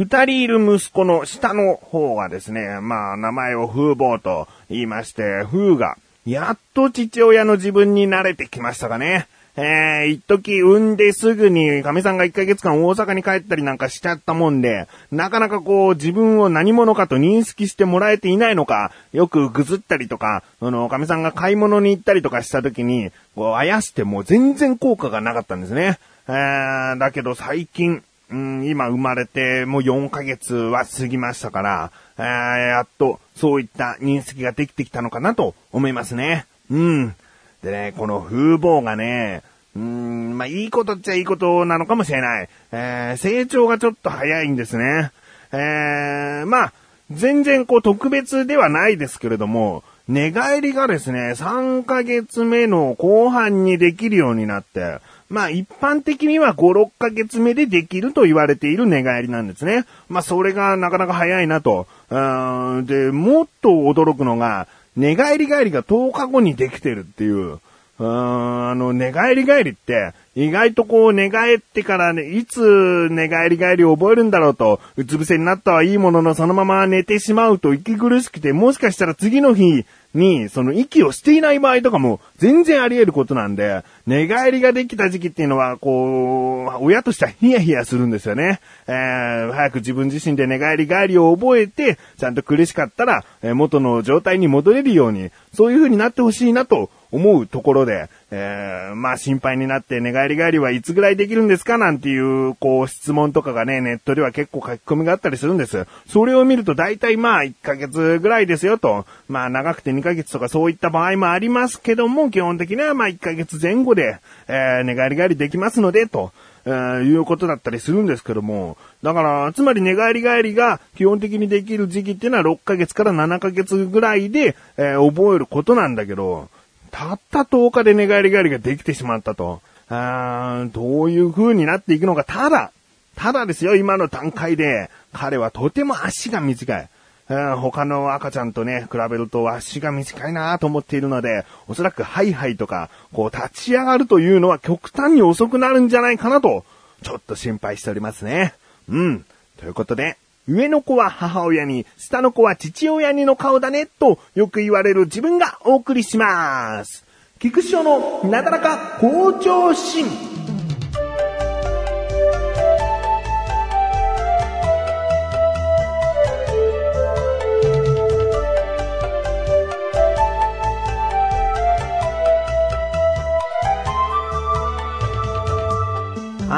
二人いる息子の下の方がですね、まあ名前を風坊と言いまして、風が、やっと父親の自分に慣れてきましたかね。えー、一時産んですぐに、神さんが1ヶ月間大阪に帰ったりなんかしちゃったもんで、なかなかこう自分を何者かと認識してもらえていないのか、よくぐずったりとか、あの、神さんが買い物に行ったりとかした時に、こう、あやしても全然効果がなかったんですね。えー、だけど最近、うん、今生まれてもう4ヶ月は過ぎましたから、えー、やっとそういった認識ができてきたのかなと思いますね。うん。でね、この風貌がね、うーん、まあ、いいことっちゃいいことなのかもしれない。えー、成長がちょっと早いんですね。えー、まあ、全然こう特別ではないですけれども、寝返りがですね、3ヶ月目の後半にできるようになって、まあ一般的には5、6ヶ月目でできると言われている寝返りなんですね。まあそれがなかなか早いなと。うんで、もっと驚くのが、寝返り返りが10日後にできてるっていう。うーん、あの、寝返り返りって、意外とこう寝返ってからね、いつ寝返り返りを覚えるんだろうと、うつ伏せになったはいいもののそのまま寝てしまうと息苦しくて、もしかしたら次の日に、その息をしていない場合とかも全然あり得ることなんで、寝返りができた時期っていうのは、こう、親としてはヒヤヒヤするんですよね。えー、早く自分自身で寝返り返りを覚えて、ちゃんと苦しかったら、え元の状態に戻れるように、そういう風になってほしいなと思うところで、えー、まあ心配になって寝返り返りはいつぐらいできるんですかなんていう、こう質問とかがね、ネットでは結構書き込みがあったりするんです。それを見ると大体まあ1ヶ月ぐらいですよと、まあ長くて2ヶ月とかそういった場合もありますけども、基本的にはまあ1ヶ月前後で、えー、寝返り返りできますので、と。えー、いうことだったりするんですけども、だから、つまり寝返り返りが基本的にできる時期っていうのは6ヶ月から7ヶ月ぐらいで、えー、覚えることなんだけど、たった10日で寝返り返りができてしまったと。あどういう風になっていくのか。ただ、ただですよ、今の段階で、彼はとても足が短い。他の赤ちゃんとね、比べると足が短いなと思っているので、おそらくハイハイとか、こう立ち上がるというのは極端に遅くなるんじゃないかなと、ちょっと心配しておりますね。うん。ということで、上の子は母親に、下の子は父親にの顔だね、とよく言われる自分がお送りします。菊師匠のなだらか校長心。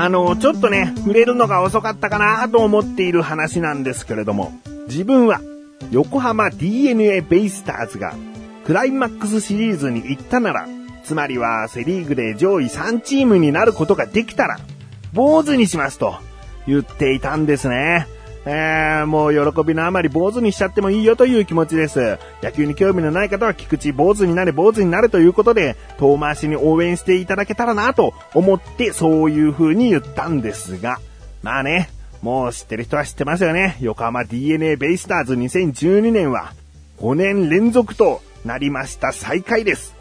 あの、ちょっとね、触れるのが遅かったかなと思っている話なんですけれども、自分は横浜 DNA ベイスターズがクライマックスシリーズに行ったなら、つまりはセリーグで上位3チームになることができたら、坊主にしますと言っていたんですね。えー、もう喜びのあまり坊主にしちゃってもいいよという気持ちです。野球に興味のない方は菊池坊主になれ坊主になれということで、遠回しに応援していただけたらなと思ってそういう風に言ったんですが、まあね、もう知ってる人は知ってますよね。横浜 DNA ベイスターズ2012年は5年連続となりました最下位です。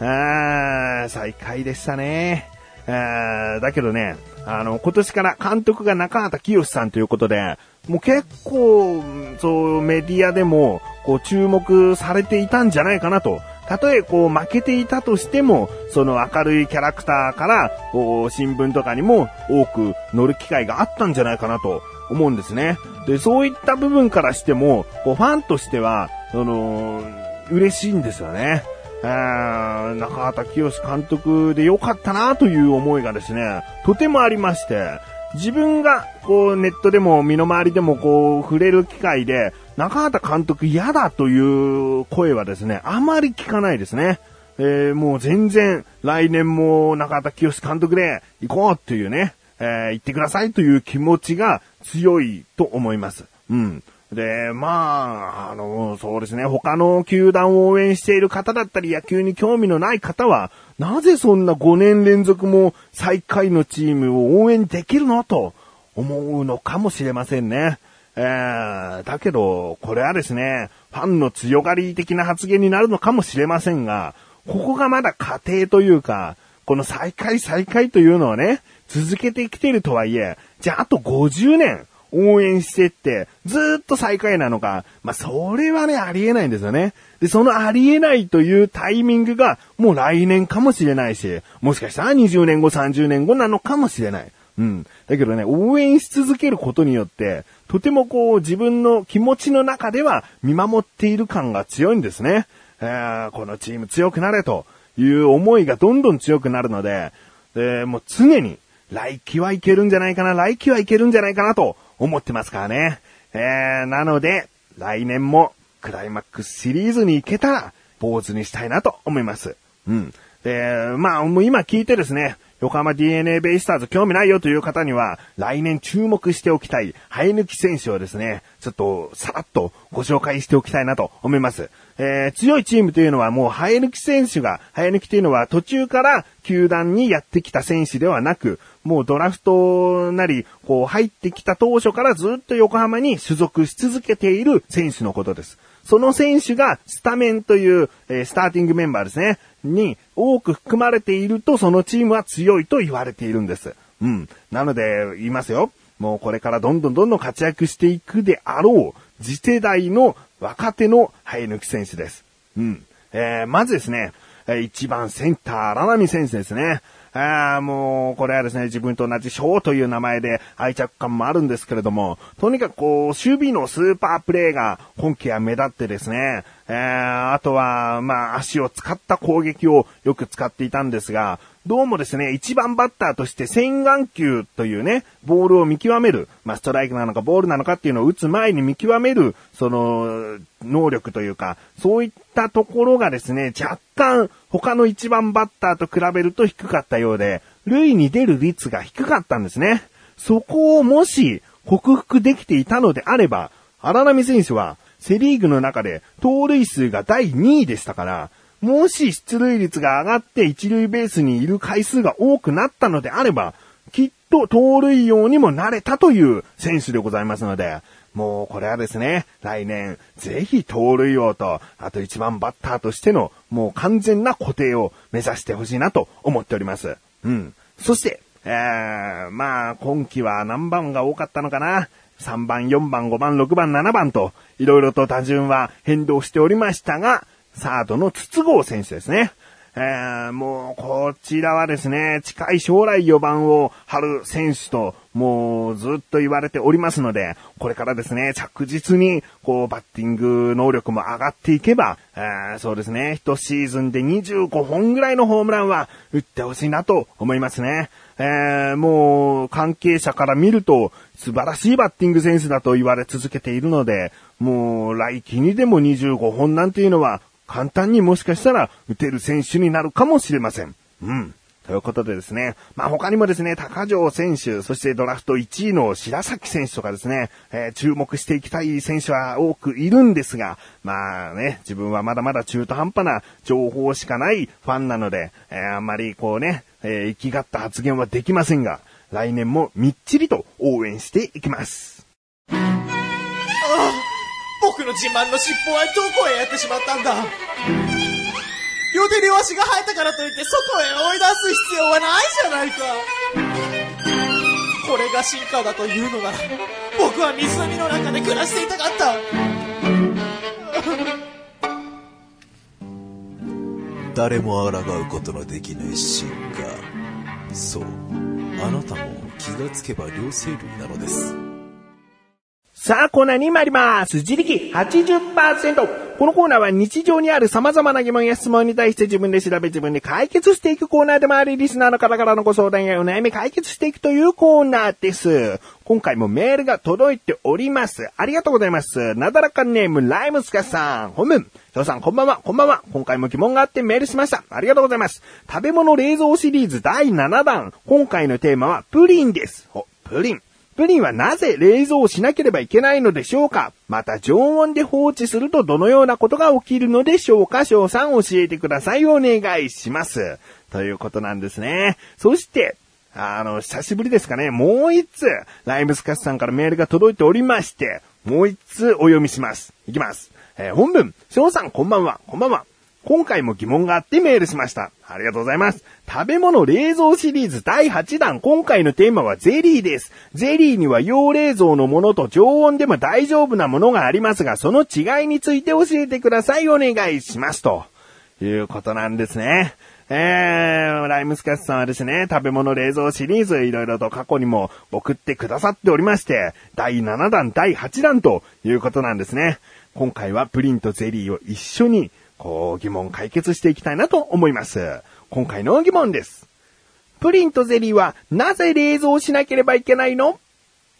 あー、最下位でしたね。だけどね、あの、今年から監督が中畑清さんということで、もう結構、そう、メディアでも、こう、注目されていたんじゃないかなと。たとえこう負けていたとしても、その明るいキャラクターから、こう、新聞とかにも多く乗る機会があったんじゃないかなと思うんですね。で、そういった部分からしても、こう、ファンとしては、その、嬉しいんですよね。え中畑清監督で良かったなという思いがですね、とてもありまして、自分が、こう、ネットでも身の回りでもこう、触れる機会で、中畑監督嫌だという声はですね、あまり聞かないですね。えー、もう全然、来年も中畑清監督で行こうっていうね、えー、言ってくださいという気持ちが強いと思います。うん。で、まあ、あの、そうですね、他の球団を応援している方だったり、野球に興味のない方は、なぜそんな5年連続も最下位のチームを応援できるのと思うのかもしれませんね。えー、だけど、これはですね、ファンの強がり的な発言になるのかもしれませんが、ここがまだ家庭というか、この再開再開というのはね、続けてきているとはいえ、じゃああと50年、応援してって、ずっと最下位なのか、まあ、それはね、ありえないんですよね。で、そのありえないというタイミングが、もう来年かもしれないし、もしかしたら20年後、30年後なのかもしれない。うん。だけどね、応援し続けることによって、とてもこう、自分の気持ちの中では見守っている感が強いんですね。えー、このチーム強くなれという思いがどんどん強くなるので、でもう常に、来季はいけるんじゃないかな、来季はいけるんじゃないかなと思ってますからね。えー、なので、来年もクライマックスシリーズに行けたら、坊主にしたいなと思います。うん。で、まあ、もう今聞いてですね、横浜 DNA ベイスターズ興味ないよという方には、来年注目しておきたい、生え抜き選手をですね、ちょっとさらっとご紹介しておきたいなと思います。えー、強いチームというのはもう生え抜き選手が、生え抜きというのは途中から球団にやってきた選手ではなく、もうドラフトなり、こう入ってきた当初からずっと横浜に所属し続けている選手のことです。その選手がスタメンという、えー、スターティングメンバーですね。に多く含まれているとそのチームは強いと言われているんです。うん。なので、言いますよ。もうこれからどんどんどんどん活躍していくであろう、次世代の若手の生え抜き選手です。うん。えー、まずですね、1番センター、荒波選手ですね。あもう、これはですね、自分と同じ翔という名前で愛着感もあるんですけれども、とにかくこう、守備のスーパープレイが今季は目立ってですね、えー、あとは、まあ、足を使った攻撃をよく使っていたんですが、どうもですね、一番バッターとして洗眼球というね、ボールを見極める、まあ、ストライクなのかボールなのかっていうのを打つ前に見極める、その、能力というか、そういったところがですね、若干他の一番バッターと比べると低かったようで、塁に出る率が低かったんですね。そこをもし克服できていたのであれば、荒波選手はセリーグの中で盗塁数が第2位でしたから、もし出塁率が上がって一塁ベースにいる回数が多くなったのであれば、きっと盗塁王にもなれたという選手でございますので、もうこれはですね、来年、ぜひ盗塁王と、あと一番バッターとしての、もう完全な固定を目指してほしいなと思っております。うん。そして、えー、まあ、今季は何番が多かったのかな？3番、4番、5番、6番、7番と、いろいろと打順は変動しておりましたが、サードの筒香選手ですね。えー、もう、こちらはですね、近い将来4番を張る選手と、もうずっと言われておりますので、これからですね、着実に、こう、バッティング能力も上がっていけば、えー、そうですね、一シーズンで25本ぐらいのホームランは打ってほしいなと思いますね。えー、もう、関係者から見ると、素晴らしいバッティングセンスだと言われ続けているので、もう、来季にでも25本なんていうのは、簡単にもしかしたら打てる選手になるかもしれません。うん。ということでですね。まあ、他にもですね、高城選手、そしてドラフト1位の白崎選手とかですね、えー、注目していきたい選手は多くいるんですが、まあね、自分はまだまだ中途半端な情報しかないファンなので、えー、あんまりこうね、えー、生きがった発言はできませんが、来年もみっちりと応援していきます。の自慢の尻尾はどこへやってしまったんだ？両手両足が生えたからといって外へ追い出す必要はないじゃないか。これが進化だというのなら僕は湖の中で暮らしていたかった。誰も抗うことのできない進化そう。あなたも気がつけば両生類なのです。さあ、コーナーに参ります。自力80%。このコーナーは日常にある様々な疑問や質問に対して自分で調べ自分で解決していくコーナーでもあり、リスナーの方からのご相談やお悩み解決していくというコーナーです。今回もメールが届いております。ありがとうございます。なだらかネーム、ライムスカさん。本文。翔さん、こんばんは、こんばんは。今回も疑問があってメールしました。ありがとうございます。食べ物冷蔵シリーズ第7弾。今回のテーマはプリンです。お、プリン。プリンはなぜ冷蔵しなければいけないのでしょうか？また常温で放置するとどのようなことが起きるのでしょうか？翔さん教えてください。お願いします。ということなんですね。そして、あの、久しぶりですかね。もう一つ、ライブスカスさんからメールが届いておりまして、もう一つお読みします。いきます。えー、本文、翔さんこんばんは、こんばんは。今回も疑問があってメールしました。ありがとうございます。食べ物冷蔵シリーズ第8弾。今回のテーマはゼリーです。ゼリーには要冷蔵のものと常温でも大丈夫なものがありますが、その違いについて教えてください。お願いします。ということなんですね。えー、ライムスカスさんはですね、食べ物冷蔵シリーズいろいろと過去にも送ってくださっておりまして、第7弾、第8弾ということなんですね。今回はプリンとゼリーを一緒に、こう疑問解決していきたいなと思います。今回の疑問です。プリンとゼリーはなぜ冷蔵しなければいけないの？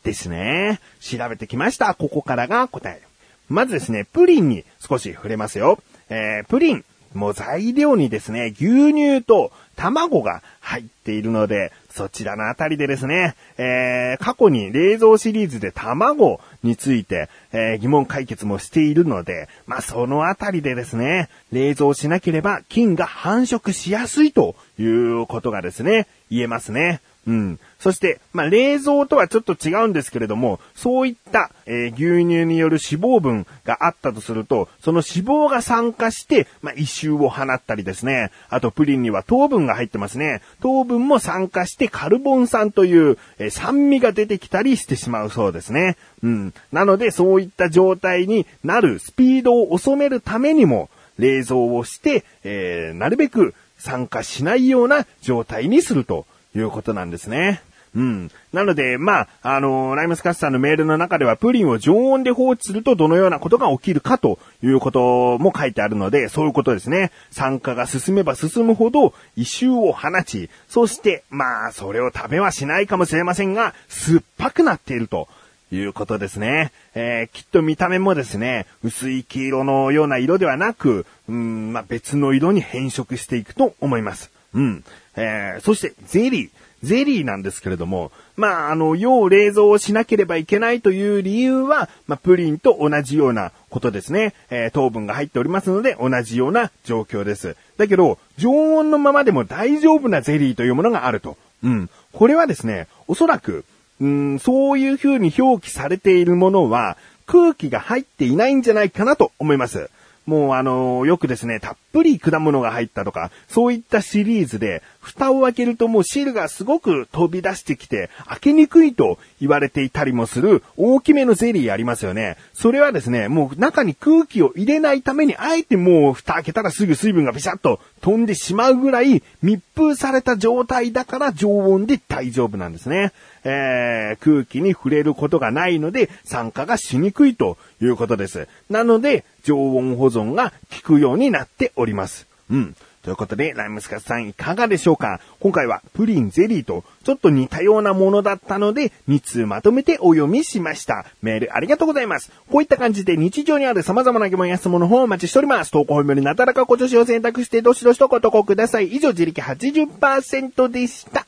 ですね。調べてきました。ここからが答え。まずですね、プリンに少し触れますよ。えー、プリン。もう材料にですね、牛乳と卵が入っているので、そちらのあたりでですね、えー、過去に冷蔵シリーズで卵について、えー疑問解決もしているので、まあ、そのあたりでですね、冷蔵しなければ菌が繁殖しやすいということがですね、言えますね。うん。そして、まあ、冷蔵とはちょっと違うんですけれども、そういった、えー牛乳による脂肪分があったとすると、その脂肪が酸化して、まあ、異臭を放ったりですね。あと、プリンには糖分が入ってますね。糖分も酸化してカルボン酸という、えー酸味が出てきたりしてしまうそうですね。うん。なので、そういった状態になるスピードを遅めるためにも、冷蔵をして、えーなるべく酸化しないような状態にするということなんですね。うん。なので、まあ、あのライムスカッシュさんのメールの中では、プリンを常温で放置するとどのようなことが起きるかということも書いてあるので、そういうことですね。酸化が進めば進むほど、異臭を放ち、そして、まあ、それを食べはしないかもしれませんが、酸っぱくなっていると。いうことですね。えーきっと見た目もですね、薄い黄色のような色ではなく、うん、まあ、別の色に変色していくと思います。うん。えーそして、ゼリー。ゼリーなんですけれども、まあ、あの、要冷蔵をしなければいけないという理由は、まあ、プリンと同じようなことですね。えー糖分が入っておりますので、同じような状況です。だけど、常温のままでも大丈夫なゼリーというものがあると。うん。これはですね、おそらく、うん、そういう風に表記されているものは、空気が入っていないんじゃないかなと思います。もうあのよくですね、たっぷり果物が入ったとか、そういったシリーズで、蓋を開けるともう汁がすごく飛び出してきて、開けにくいと言われていたりもする大きめのゼリーありますよね。それはですね、もう中に空気を入れないために、あえてもう蓋開けたらすぐ水分がビシャッと飛んでしまうぐらい密封された状態だから常温で大丈夫なんですね。えー、空気に触れることがないので酸化がしにくいということです。なので、常温保存が効くようになっております。うん。ということで、ライムスカスさんいかがでしょうか？今回はプリン、ゼリーとちょっと似たようなものだったので、2通まとめてお読みしました。メールありがとうございます。こういった感じで日常にある様々な疑問や質問の方をお待ちしております。投稿本よりなだらかご助手を選択してどしどしとご投稿ください。以上、自力80%でした。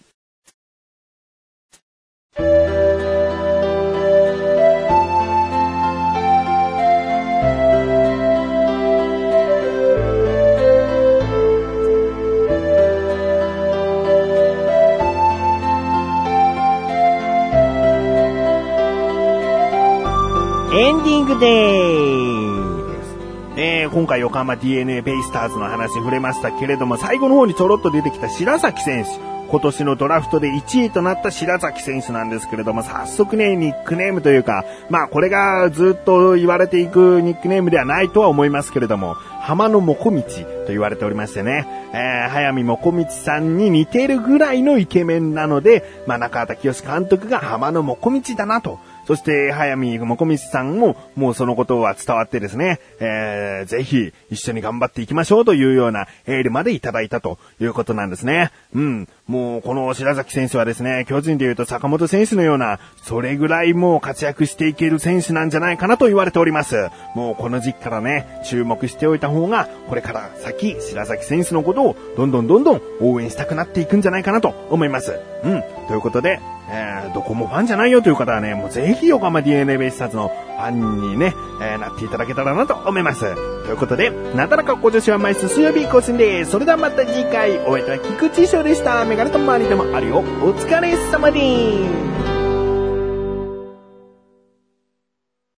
エンディングでーす。えー、今回横浜 DNA ベイスターズの話触れましたけれども、最後の方にちょろっと出てきた白崎選手。今年のドラフトで1位となった白崎選手なんですけれども、早速ね、ニックネームというか、まあこれがずっと言われていくニックネームではないとは思いますけれども、浜のもこみちと言われておりましてね、えー、早見もこみちさんに似てるぐらいのイケメンなので、まあ中畑清監督が浜のもこみちだなと、そして、早見もこみちさんも、もうそのことは伝わってですね、えー、ぜひ、一緒に頑張っていきましょうというようなエールまでいただいたということなんですね。うん。もう、この白崎選手はですね、巨人で言うと坂本選手のような、それぐらいもう活躍していける選手なんじゃないかなと言われております。もう、この時期からね、注目しておいた方が、これから先、白崎選手のことを、どんどんどんどん応援したくなっていくんじゃないかなと思います。うん。ということで、えー、どこもファンじゃないよという方はね、もうぜひ横浜 DNA ベイスターズのファンにね、えーなっていただけたらなと思います。ということで、なだらかご女子は毎週水曜日更新です。それではまた次回、お会いいたい菊池翔でした。メガネと周りでもあるよ。お疲れ様です。